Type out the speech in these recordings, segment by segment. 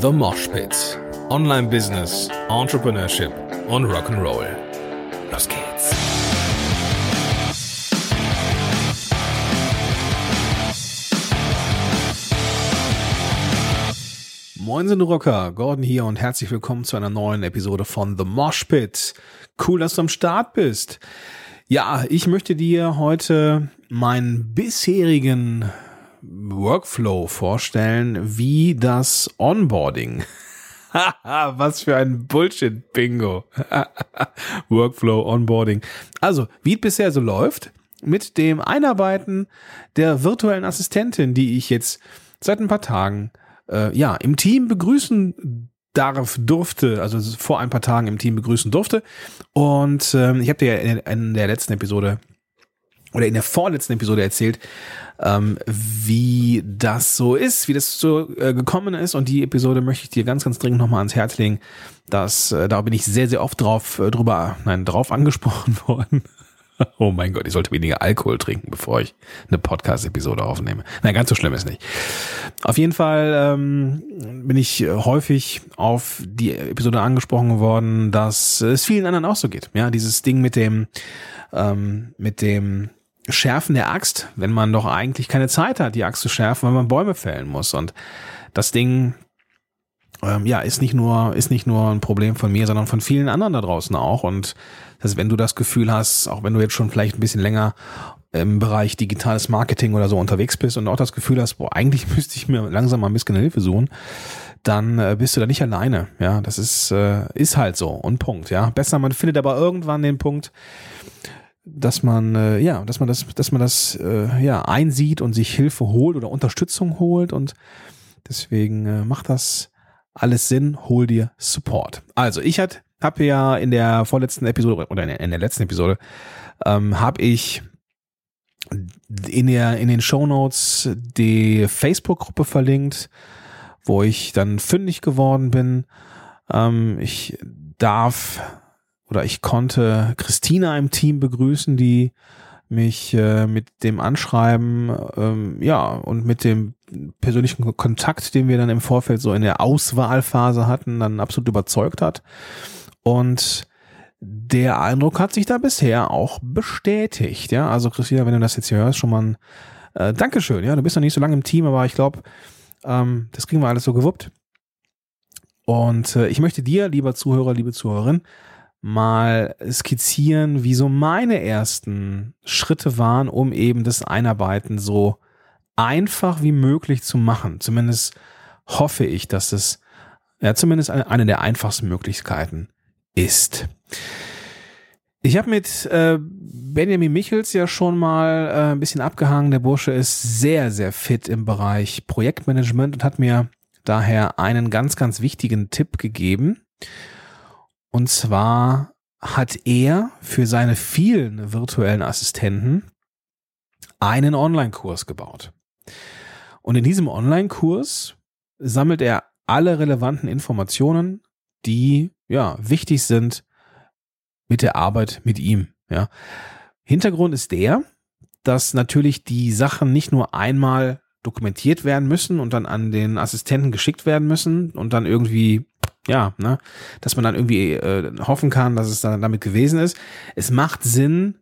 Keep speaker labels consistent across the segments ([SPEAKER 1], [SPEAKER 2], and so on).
[SPEAKER 1] The Mosh Pit. Online Business, Entrepreneurship und Rock'n'Roll. Los geht's.
[SPEAKER 2] Moin sind Rocker, Gordon hier und herzlich willkommen zu einer neuen Episode von The Mosh Pit. Cool, dass du am Start bist. Ja, ich möchte dir heute meinen bisherigen Workflow vorstellen, wie das Onboarding. Was für ein Bullshit-Bingo. Workflow, Onboarding. Also, wie es bisher so läuft, mit dem Einarbeiten der virtuellen Assistentin, die ich jetzt seit ein paar Tagen äh, ja im Team begrüßen darf, durfte, also vor ein paar Tagen im Team begrüßen durfte. Und ähm, ich habe dir in, in der letzten Episode oder in der vorletzten Episode erzählt, ähm, wie das so ist, wie das so äh, gekommen ist. Und die Episode möchte ich dir ganz, ganz dringend nochmal ans Herz legen. Das, äh, da bin ich sehr, sehr oft drauf äh, drüber, nein, drauf angesprochen worden. Oh mein Gott, ich sollte weniger Alkohol trinken, bevor ich eine Podcast-Episode aufnehme. Nein, ganz so schlimm ist nicht. Auf jeden Fall ähm, bin ich häufig auf die Episode angesprochen worden, dass es vielen anderen auch so geht. Ja, dieses Ding mit dem, ähm, mit dem Schärfen der Axt, wenn man doch eigentlich keine Zeit hat, die Axt zu schärfen, weil man Bäume fällen muss. Und das Ding, ähm, ja, ist nicht nur, ist nicht nur ein Problem von mir, sondern von vielen anderen da draußen auch. Und das, wenn du das Gefühl hast, auch wenn du jetzt schon vielleicht ein bisschen länger im Bereich digitales Marketing oder so unterwegs bist und auch das Gefühl hast, boah, eigentlich müsste ich mir langsam mal ein bisschen Hilfe suchen, dann äh, bist du da nicht alleine. Ja, das ist, äh, ist halt so und Punkt. Ja, besser, man findet aber irgendwann den Punkt, dass man äh, ja, dass man das, dass man das äh, ja einsieht und sich Hilfe holt oder Unterstützung holt und deswegen äh, macht das alles Sinn. Hol dir Support. Also ich hat habe ja in der vorletzten Episode oder in der letzten Episode ähm, habe ich in der in den Show Notes die Facebook-Gruppe verlinkt, wo ich dann fündig geworden bin. Ähm, ich darf oder ich konnte Christina im Team begrüßen, die mich äh, mit dem Anschreiben, ähm, ja, und mit dem persönlichen Kontakt, den wir dann im Vorfeld so in der Auswahlphase hatten, dann absolut überzeugt hat. Und der Eindruck hat sich da bisher auch bestätigt. Ja, also Christina, wenn du das jetzt hier hörst, schon mal ein äh, Dankeschön. Ja, du bist noch nicht so lange im Team, aber ich glaube, ähm, das kriegen wir alles so gewuppt. Und äh, ich möchte dir, lieber Zuhörer, liebe Zuhörerin, mal skizzieren, wie so meine ersten Schritte waren, um eben das Einarbeiten so einfach wie möglich zu machen. Zumindest hoffe ich, dass es ja zumindest eine der einfachsten Möglichkeiten ist. Ich habe mit äh, Benjamin Michels ja schon mal äh, ein bisschen abgehangen. Der Bursche ist sehr, sehr fit im Bereich Projektmanagement und hat mir daher einen ganz, ganz wichtigen Tipp gegeben. Und zwar hat er für seine vielen virtuellen Assistenten einen Online-Kurs gebaut. Und in diesem Online-Kurs sammelt er alle relevanten Informationen, die ja wichtig sind mit der Arbeit mit ihm. Ja. Hintergrund ist der, dass natürlich die Sachen nicht nur einmal dokumentiert werden müssen und dann an den Assistenten geschickt werden müssen und dann irgendwie ja, ne, dass man dann irgendwie äh, hoffen kann, dass es dann damit gewesen ist. Es macht Sinn,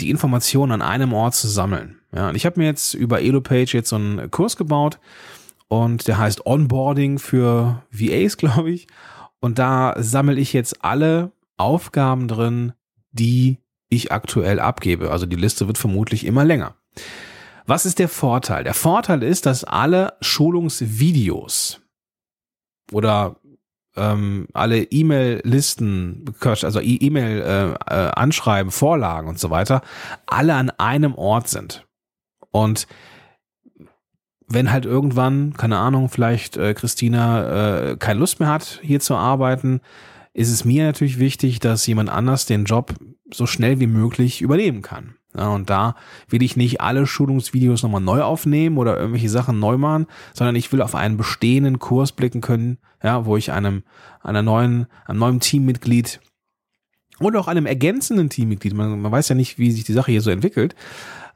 [SPEAKER 2] die Informationen an einem Ort zu sammeln. Ja, und ich habe mir jetzt über EloPage jetzt so einen Kurs gebaut und der heißt Onboarding für VAs, glaube ich. Und da sammle ich jetzt alle Aufgaben drin, die ich aktuell abgebe. Also die Liste wird vermutlich immer länger. Was ist der Vorteil? Der Vorteil ist, dass alle Schulungsvideos oder ähm, alle E-Mail-Listen, also E-Mail-Anschreiben, äh, äh, Vorlagen und so weiter, alle an einem Ort sind. Und wenn halt irgendwann, keine Ahnung, vielleicht äh, Christina äh, keine Lust mehr hat, hier zu arbeiten, ist es mir natürlich wichtig, dass jemand anders den Job so schnell wie möglich übernehmen kann. Ja, und da will ich nicht alle Schulungsvideos nochmal neu aufnehmen oder irgendwelche Sachen neu machen, sondern ich will auf einen bestehenden Kurs blicken können, ja, wo ich einem, einer neuen, einem neuen Teammitglied oder auch einem ergänzenden Teammitglied, man, man weiß ja nicht, wie sich die Sache hier so entwickelt,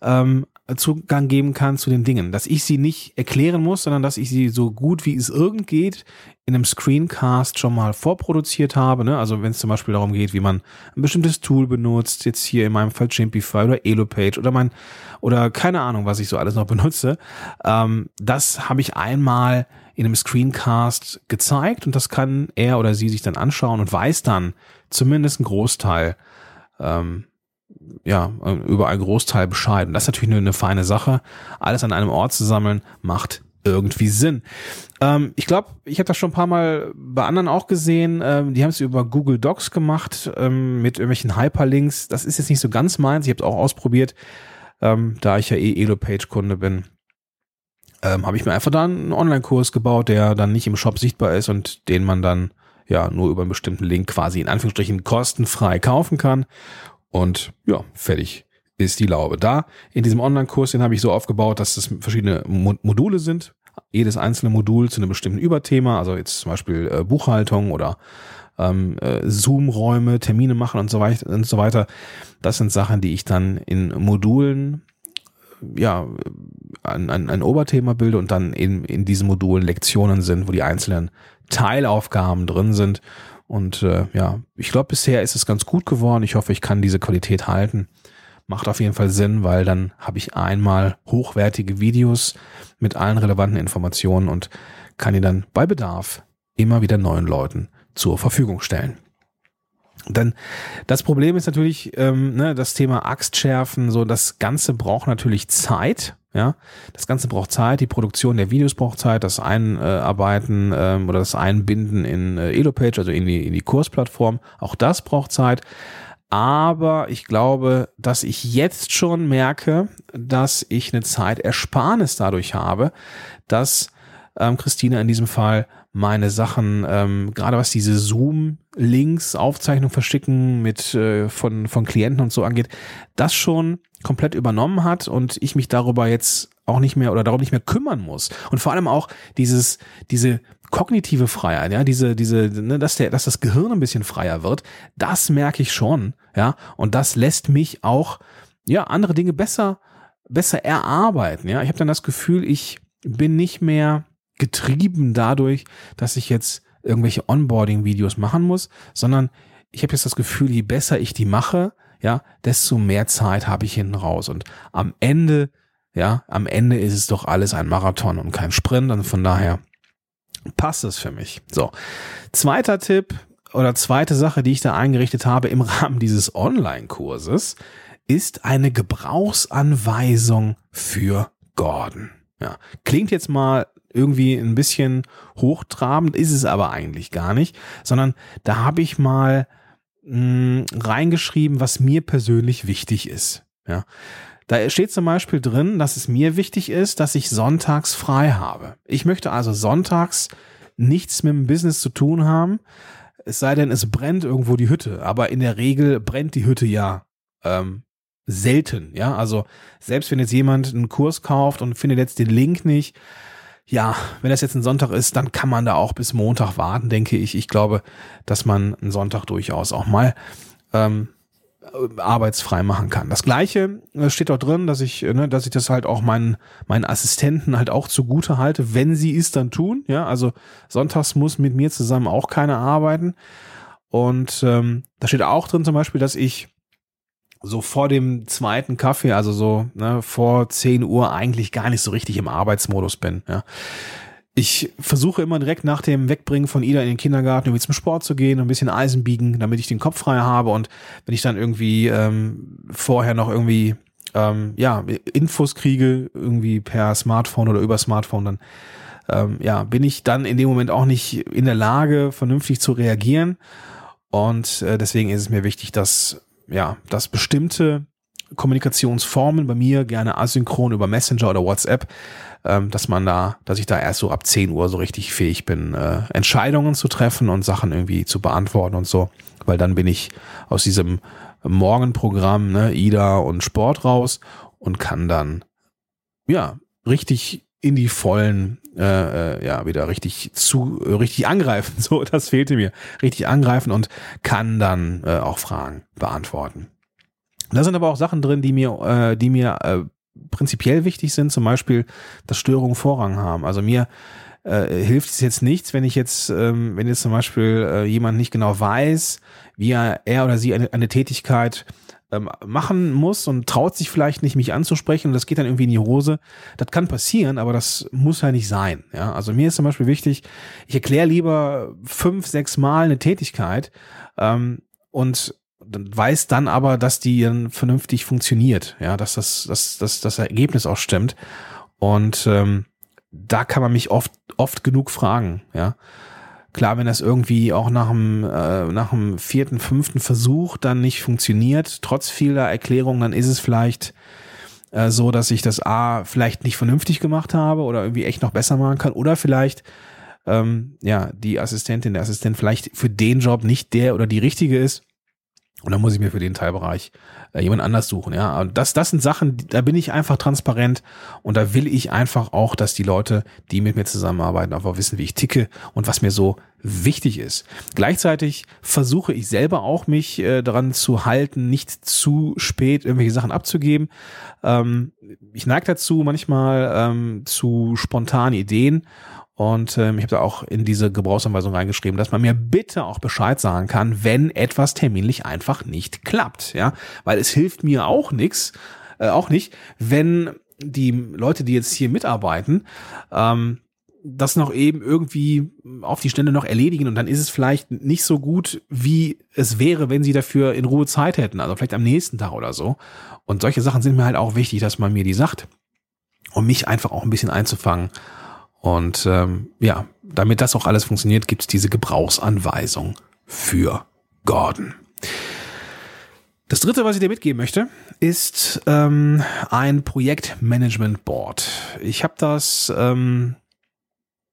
[SPEAKER 2] ähm, Zugang geben kann zu den Dingen, dass ich sie nicht erklären muss, sondern dass ich sie so gut wie es irgend geht in einem Screencast schon mal vorproduziert habe. Ne? Also wenn es zum Beispiel darum geht, wie man ein bestimmtes Tool benutzt, jetzt hier in meinem Fall Chimpify oder Elopage oder mein oder keine Ahnung, was ich so alles noch benutze, ähm, das habe ich einmal in einem Screencast gezeigt und das kann er oder sie sich dann anschauen und weiß dann zumindest einen Großteil ähm, ja, über einen Großteil Bescheid. Und das ist natürlich eine, eine feine Sache. Alles an einem Ort zu sammeln, macht irgendwie Sinn. Ähm, ich glaube, ich habe das schon ein paar Mal bei anderen auch gesehen. Ähm, die haben es über Google Docs gemacht ähm, mit irgendwelchen Hyperlinks. Das ist jetzt nicht so ganz meins. Ich habe es auch ausprobiert, ähm, da ich ja eh Elo-Page-Kunde bin. Ähm, habe ich mir einfach da einen Online-Kurs gebaut, der dann nicht im Shop sichtbar ist und den man dann ja nur über einen bestimmten Link quasi in Anführungsstrichen kostenfrei kaufen kann. Und ja, fertig ist die Laube. Da in diesem Online-Kurs, den habe ich so aufgebaut, dass es verschiedene Module sind. Jedes einzelne Modul zu einem bestimmten Überthema, also jetzt zum Beispiel äh, Buchhaltung oder ähm, äh, Zoom-Räume, Termine machen und so weiter und so weiter. Das sind Sachen, die ich dann in Modulen ja ein, ein, ein Oberthema bilde und dann in, in diesen Modulen Lektionen sind, wo die einzelnen Teilaufgaben drin sind und äh, ja, ich glaube, bisher ist es ganz gut geworden. Ich hoffe, ich kann diese Qualität halten. Macht auf jeden Fall Sinn, weil dann habe ich einmal hochwertige Videos mit allen relevanten Informationen und kann die dann bei Bedarf immer wieder neuen Leuten zur Verfügung stellen. Dann das Problem ist natürlich ähm, ne, das Thema Axtschärfen. So das Ganze braucht natürlich Zeit. Ja, das Ganze braucht Zeit. Die Produktion der Videos braucht Zeit. Das Einarbeiten ähm, oder das Einbinden in äh, Elopage, also in die in die Kursplattform, auch das braucht Zeit. Aber ich glaube, dass ich jetzt schon merke, dass ich eine Zeitersparnis dadurch habe, dass ähm, Christina in diesem Fall meine Sachen, ähm, gerade was diese Zoom-Links, Aufzeichnung verschicken mit äh, von, von Klienten und so angeht, das schon komplett übernommen hat und ich mich darüber jetzt auch nicht mehr oder darum nicht mehr kümmern muss. Und vor allem auch dieses, diese kognitive Freiheit, ja, diese, diese, ne, dass der, dass das Gehirn ein bisschen freier wird, das merke ich schon, ja, und das lässt mich auch, ja, andere Dinge besser, besser erarbeiten, ja. Ich habe dann das Gefühl, ich bin nicht mehr getrieben dadurch, dass ich jetzt irgendwelche Onboarding-Videos machen muss, sondern ich habe jetzt das Gefühl, je besser ich die mache, ja, desto mehr Zeit habe ich hinten raus. Und am Ende, ja, am Ende ist es doch alles ein Marathon und kein Sprint. Und von daher passt es für mich. So. Zweiter Tipp oder zweite Sache, die ich da eingerichtet habe im Rahmen dieses Online-Kurses, ist eine Gebrauchsanweisung für Gordon. Ja, klingt jetzt mal irgendwie ein bisschen hochtrabend, ist es aber eigentlich gar nicht, sondern da habe ich mal mh, hm, reingeschrieben, was mir persönlich wichtig ist. Ja. Da steht zum Beispiel drin, dass es mir wichtig ist, dass ich sonntags frei habe. Ich möchte also sonntags nichts mit dem Business zu tun haben, es sei denn, es brennt irgendwo die Hütte. Aber in der Regel brennt die Hütte ja ähm, selten. Ja, also selbst wenn jetzt jemand einen Kurs kauft und findet jetzt den Link nicht, ja, wenn das jetzt ein Sonntag ist, dann kann man da auch bis Montag warten, denke ich. Ich glaube, dass man einen Sonntag durchaus auch mal ähm, arbeitsfrei machen kann. Das gleiche äh, steht auch drin, dass ich, ne, dass ich das halt auch meinen, meinen Assistenten halt auch zugute halte, wenn sie es dann tun. Ja, also sonntags muss mit mir zusammen auch keiner arbeiten. Und ähm, da steht auch drin zum Beispiel, dass ich so vor dem zweiten Kaffee, also so ne, vor 10 Uhr eigentlich gar nicht so richtig im Arbeitsmodus bin. Ja. Ich versuche immer direkt nach dem Wegbringen von Ida in den Kindergarten irgendwie zum Sport zu gehen, ein bisschen Eisen biegen, damit ich den Kopf frei habe. Und wenn ich dann irgendwie ähm, vorher noch irgendwie ähm, ja Infos kriege, irgendwie per Smartphone oder über Smartphone, dann ähm, ja bin ich dann in dem Moment auch nicht in der Lage, vernünftig zu reagieren. Und äh, deswegen ist es mir wichtig, dass ja, dass bestimmte Kommunikationsformen bei mir gerne asynchron über Messenger oder WhatsApp, ähm, dass man da, dass ich da erst so ab 10 Uhr so richtig fähig bin, äh, Entscheidungen zu treffen und Sachen irgendwie zu beantworten und so, weil dann bin ich aus diesem Morgenprogramm, ne, Ida und Sport raus und kann dann ja richtig in die vollen äh, äh, ja wieder richtig zu äh, richtig angreifen. So das fehlte mir. Richtig angreifen und kann dann äh, auch Fragen beantworten. Da sind aber auch Sachen drin die mir äh, die mir äh, prinzipiell wichtig sind, zum Beispiel, dass Störungen Vorrang haben. Also mir äh, hilft es jetzt nichts, wenn ich jetzt, ähm, wenn jetzt zum Beispiel äh, jemand nicht genau weiß, wie er, er oder sie eine, eine Tätigkeit ähm, machen muss und traut sich vielleicht nicht, mich anzusprechen und das geht dann irgendwie in die Hose. Das kann passieren, aber das muss ja nicht sein. Ja, also mir ist zum Beispiel wichtig, ich erkläre lieber fünf, sechs Mal eine Tätigkeit ähm, und weiß dann aber, dass die dann vernünftig funktioniert, ja, dass das, dass, dass das Ergebnis auch stimmt. Und ähm, da kann man mich oft, oft genug fragen, ja. Klar, wenn das irgendwie auch nach dem, äh, nach dem vierten, fünften Versuch dann nicht funktioniert, trotz vieler Erklärungen, dann ist es vielleicht äh, so, dass ich das A vielleicht nicht vernünftig gemacht habe oder irgendwie echt noch besser machen kann oder vielleicht ähm, ja die Assistentin, der Assistent vielleicht für den Job nicht der oder die richtige ist. Und dann muss ich mir für den Teilbereich äh, jemand anders suchen. Ja, und das, das sind Sachen, da bin ich einfach transparent und da will ich einfach auch, dass die Leute, die mit mir zusammenarbeiten, einfach wissen, wie ich ticke und was mir so wichtig ist. Gleichzeitig versuche ich selber auch, mich äh, daran zu halten, nicht zu spät irgendwelche Sachen abzugeben. Ähm, ich neige dazu manchmal ähm, zu spontanen Ideen und ähm, ich habe da auch in diese Gebrauchsanweisung reingeschrieben, dass man mir bitte auch Bescheid sagen kann, wenn etwas terminlich einfach nicht klappt. Ja, weil es hilft mir auch nichts, äh, auch nicht, wenn die Leute, die jetzt hier mitarbeiten, ähm, das noch eben irgendwie auf die Stände noch erledigen und dann ist es vielleicht nicht so gut, wie es wäre, wenn sie dafür in Ruhe Zeit hätten, also vielleicht am nächsten Tag oder so. Und solche Sachen sind mir halt auch wichtig, dass man mir die sagt, um mich einfach auch ein bisschen einzufangen und ähm, ja, damit das auch alles funktioniert, gibt's diese Gebrauchsanweisung für Gordon. Das dritte, was ich dir mitgeben möchte, ist ähm, ein Projektmanagement Board. Ich habe das, ähm,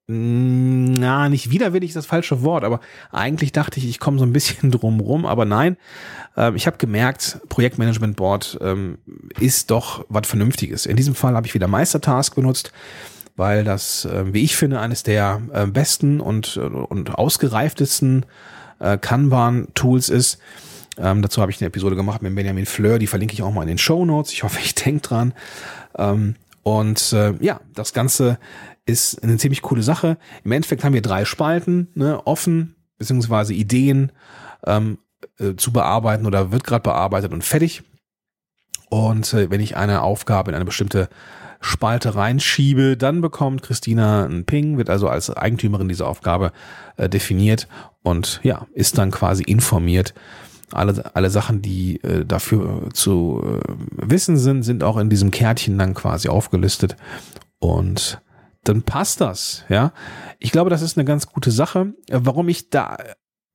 [SPEAKER 2] na, nicht widerwillig das falsche Wort, aber eigentlich dachte ich, ich komme so ein bisschen drum rum, aber nein, äh, ich habe gemerkt, Projektmanagement Board ähm, ist doch was Vernünftiges. In diesem Fall habe ich wieder Meistertask benutzt weil das, äh, wie ich finde, eines der äh, besten und, und ausgereiftesten äh, Kanban-Tools ist. Ähm, dazu habe ich eine Episode gemacht mit Benjamin Fleur, die verlinke ich auch mal in den Show Notes. Ich hoffe, ich denke dran. Ähm, und äh, ja, das Ganze ist eine ziemlich coole Sache. Im Endeffekt haben wir drei Spalten, ne, offen, beziehungsweise Ideen ähm, äh, zu bearbeiten oder wird gerade bearbeitet und fertig. Und äh, wenn ich eine Aufgabe in eine bestimmte Spalte reinschiebe, dann bekommt Christina einen Ping, wird also als Eigentümerin dieser Aufgabe äh, definiert und ja, ist dann quasi informiert. Alle, alle Sachen, die äh, dafür zu äh, wissen sind, sind auch in diesem Kärtchen dann quasi aufgelistet und dann passt das, ja. Ich glaube, das ist eine ganz gute Sache. Warum ich da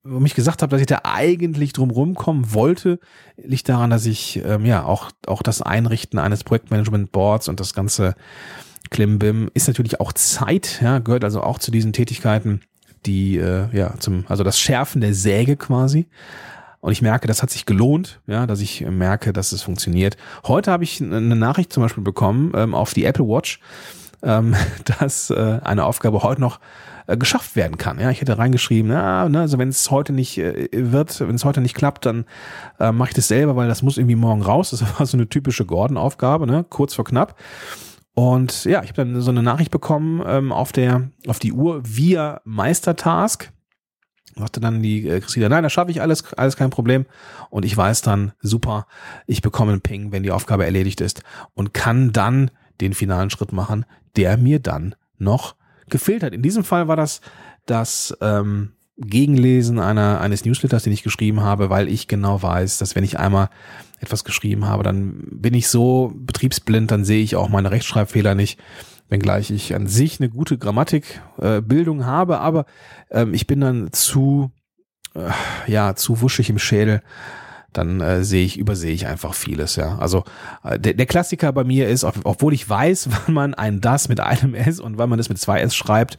[SPEAKER 2] warum ich gesagt habe, dass ich da eigentlich drum rumkommen wollte, liegt daran, dass ich ähm, ja auch, auch das Einrichten eines Projektmanagement Boards und das ganze Klimbim ist natürlich auch Zeit, ja, gehört also auch zu diesen Tätigkeiten, die äh, ja zum, also das Schärfen der Säge quasi. Und ich merke, das hat sich gelohnt, ja, dass ich merke, dass es funktioniert. Heute habe ich eine Nachricht zum Beispiel bekommen ähm, auf die Apple Watch, ähm, dass äh, eine Aufgabe heute noch äh, geschafft werden kann. Ja, ich hätte reingeschrieben, ja, ne, also wenn es heute nicht äh, wird, wenn es heute nicht klappt, dann äh, mache ich das selber, weil das muss irgendwie morgen raus. Das war so eine typische Gordon-Aufgabe, ne, kurz vor knapp. Und ja, ich habe dann so eine Nachricht bekommen ähm, auf der auf die Uhr via Meistertask. Sagte dann die äh, Christina, nein, das schaffe ich alles, alles kein Problem. Und ich weiß dann, super, ich bekomme einen Ping, wenn die Aufgabe erledigt ist und kann dann den finalen Schritt machen, der mir dann noch gefehlt hat. In diesem Fall war das das ähm, Gegenlesen einer, eines Newsletters, den ich geschrieben habe, weil ich genau weiß, dass wenn ich einmal etwas geschrieben habe, dann bin ich so betriebsblind, dann sehe ich auch meine Rechtschreibfehler nicht, wenngleich ich an sich eine gute Grammatikbildung äh, habe, aber ähm, ich bin dann zu, äh, ja, zu wuschig im Schädel, dann äh, sehe ich, übersehe ich einfach vieles, ja. Also äh, der, der Klassiker bei mir ist, obwohl ich weiß, wann man ein das mit einem S und wann man es mit zwei S schreibt,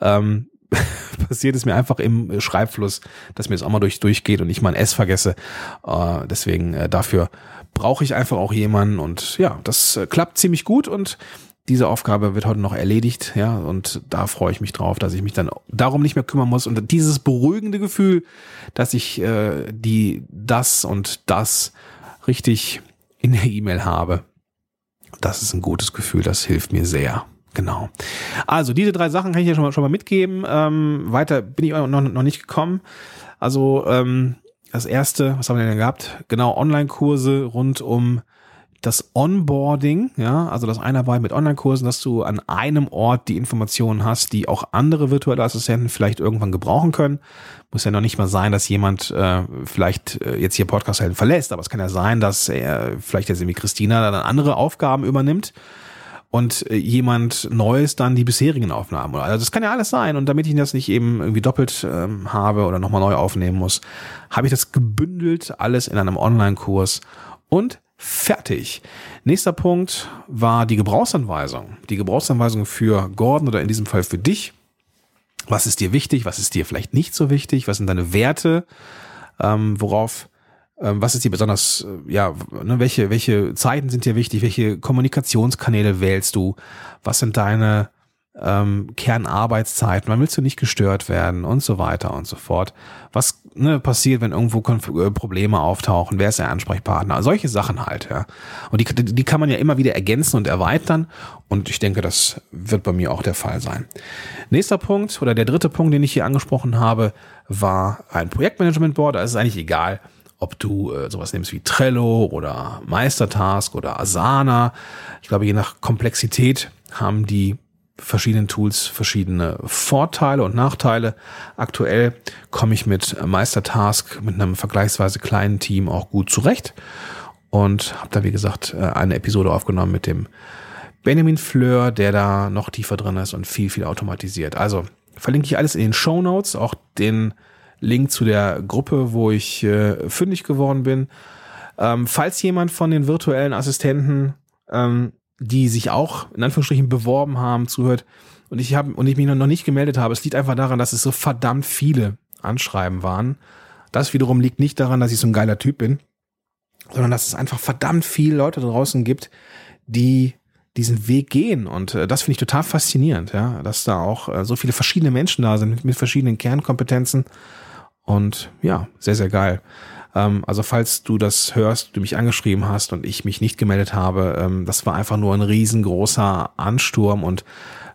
[SPEAKER 2] ähm, passiert es mir einfach im Schreibfluss, dass mir das auch mal durch, durchgeht und ich mal ein S vergesse. Äh, deswegen äh, dafür brauche ich einfach auch jemanden und ja, das äh, klappt ziemlich gut und diese Aufgabe wird heute noch erledigt, ja, und da freue ich mich drauf, dass ich mich dann darum nicht mehr kümmern muss und dieses beruhigende Gefühl, dass ich äh, die das und das richtig in der E-Mail habe. Das ist ein gutes Gefühl, das hilft mir sehr. Genau. Also diese drei Sachen kann ich dir schon mal, schon mal mitgeben. Ähm, weiter bin ich noch, noch nicht gekommen. Also ähm, das erste, was haben wir denn gehabt? Genau, Online-Kurse rund um das Onboarding, ja, also das Einarbeiten mit Online-Kursen, dass du an einem Ort die Informationen hast, die auch andere virtuelle Assistenten vielleicht irgendwann gebrauchen können. Muss ja noch nicht mal sein, dass jemand äh, vielleicht äh, jetzt hier Podcast-Helden verlässt, aber es kann ja sein, dass er vielleicht jetzt irgendwie Christina dann andere Aufgaben übernimmt und äh, jemand Neues dann die bisherigen Aufnahmen. Also das kann ja alles sein. Und damit ich das nicht eben irgendwie doppelt ähm, habe oder nochmal neu aufnehmen muss, habe ich das gebündelt, alles in einem Online-Kurs und fertig. Nächster Punkt war die Gebrauchsanweisung. Die Gebrauchsanweisung für Gordon oder in diesem Fall für dich. Was ist dir wichtig? Was ist dir vielleicht nicht so wichtig? Was sind deine Werte? Ähm, worauf ähm, was ist dir besonders, äh, ja, ne, welche, welche Zeiten sind dir wichtig? Welche Kommunikationskanäle wählst du? Was sind deine ähm, Kernarbeitszeiten? Wann willst du nicht gestört werden? Und so weiter und so fort. Was ne, passiert, wenn irgendwo Konf äh, Probleme auftauchen? Wer ist der Ansprechpartner? Solche Sachen halt, ja. Und die, die kann man ja immer wieder ergänzen und erweitern. Und ich denke, das wird bei mir auch der Fall sein. Nächster Punkt oder der dritte Punkt, den ich hier angesprochen habe, war ein Projektmanagement Board. Da ist es eigentlich egal ob du äh, sowas nimmst wie Trello oder Meistertask oder Asana. Ich glaube, je nach Komplexität haben die verschiedenen Tools verschiedene Vorteile und Nachteile. Aktuell komme ich mit Meistertask mit einem vergleichsweise kleinen Team auch gut zurecht und habe da wie gesagt äh, eine Episode aufgenommen mit dem Benjamin Fleur, der da noch tiefer drin ist und viel viel automatisiert. Also verlinke ich alles in den Show Notes, auch den Link zu der Gruppe, wo ich äh, fündig geworden bin. Ähm, falls jemand von den virtuellen Assistenten, ähm, die sich auch in Anführungsstrichen beworben haben, zuhört und ich habe und ich mich noch nicht gemeldet habe, es liegt einfach daran, dass es so verdammt viele Anschreiben waren. Das wiederum liegt nicht daran, dass ich so ein geiler Typ bin, sondern dass es einfach verdammt viele Leute draußen gibt, die diesen Weg gehen. Und äh, das finde ich total faszinierend, ja, dass da auch äh, so viele verschiedene Menschen da sind mit, mit verschiedenen Kernkompetenzen und ja, sehr, sehr geil. Ähm, also falls du das hörst, du mich angeschrieben hast und ich mich nicht gemeldet habe, ähm, das war einfach nur ein riesengroßer Ansturm und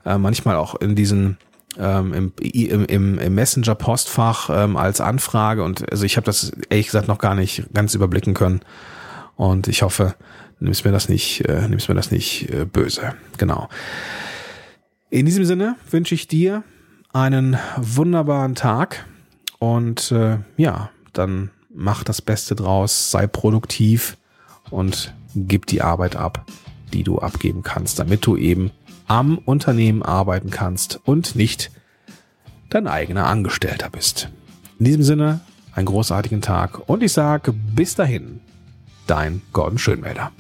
[SPEAKER 2] äh, manchmal auch in diesen ähm, im, im, im Messenger-Postfach ähm, als Anfrage und also ich habe das ehrlich gesagt noch gar nicht ganz überblicken können und ich hoffe, nimmst mir das nicht, äh, nimmst mir das nicht äh, böse. Genau. In diesem Sinne wünsche ich dir einen wunderbaren Tag und äh, ja, dann mach das Beste draus, sei produktiv und gib die Arbeit ab, die du abgeben kannst, damit du eben am Unternehmen arbeiten kannst und nicht dein eigener Angestellter bist. In diesem Sinne, einen großartigen Tag und ich sage bis dahin, dein Gordon Schönmelder.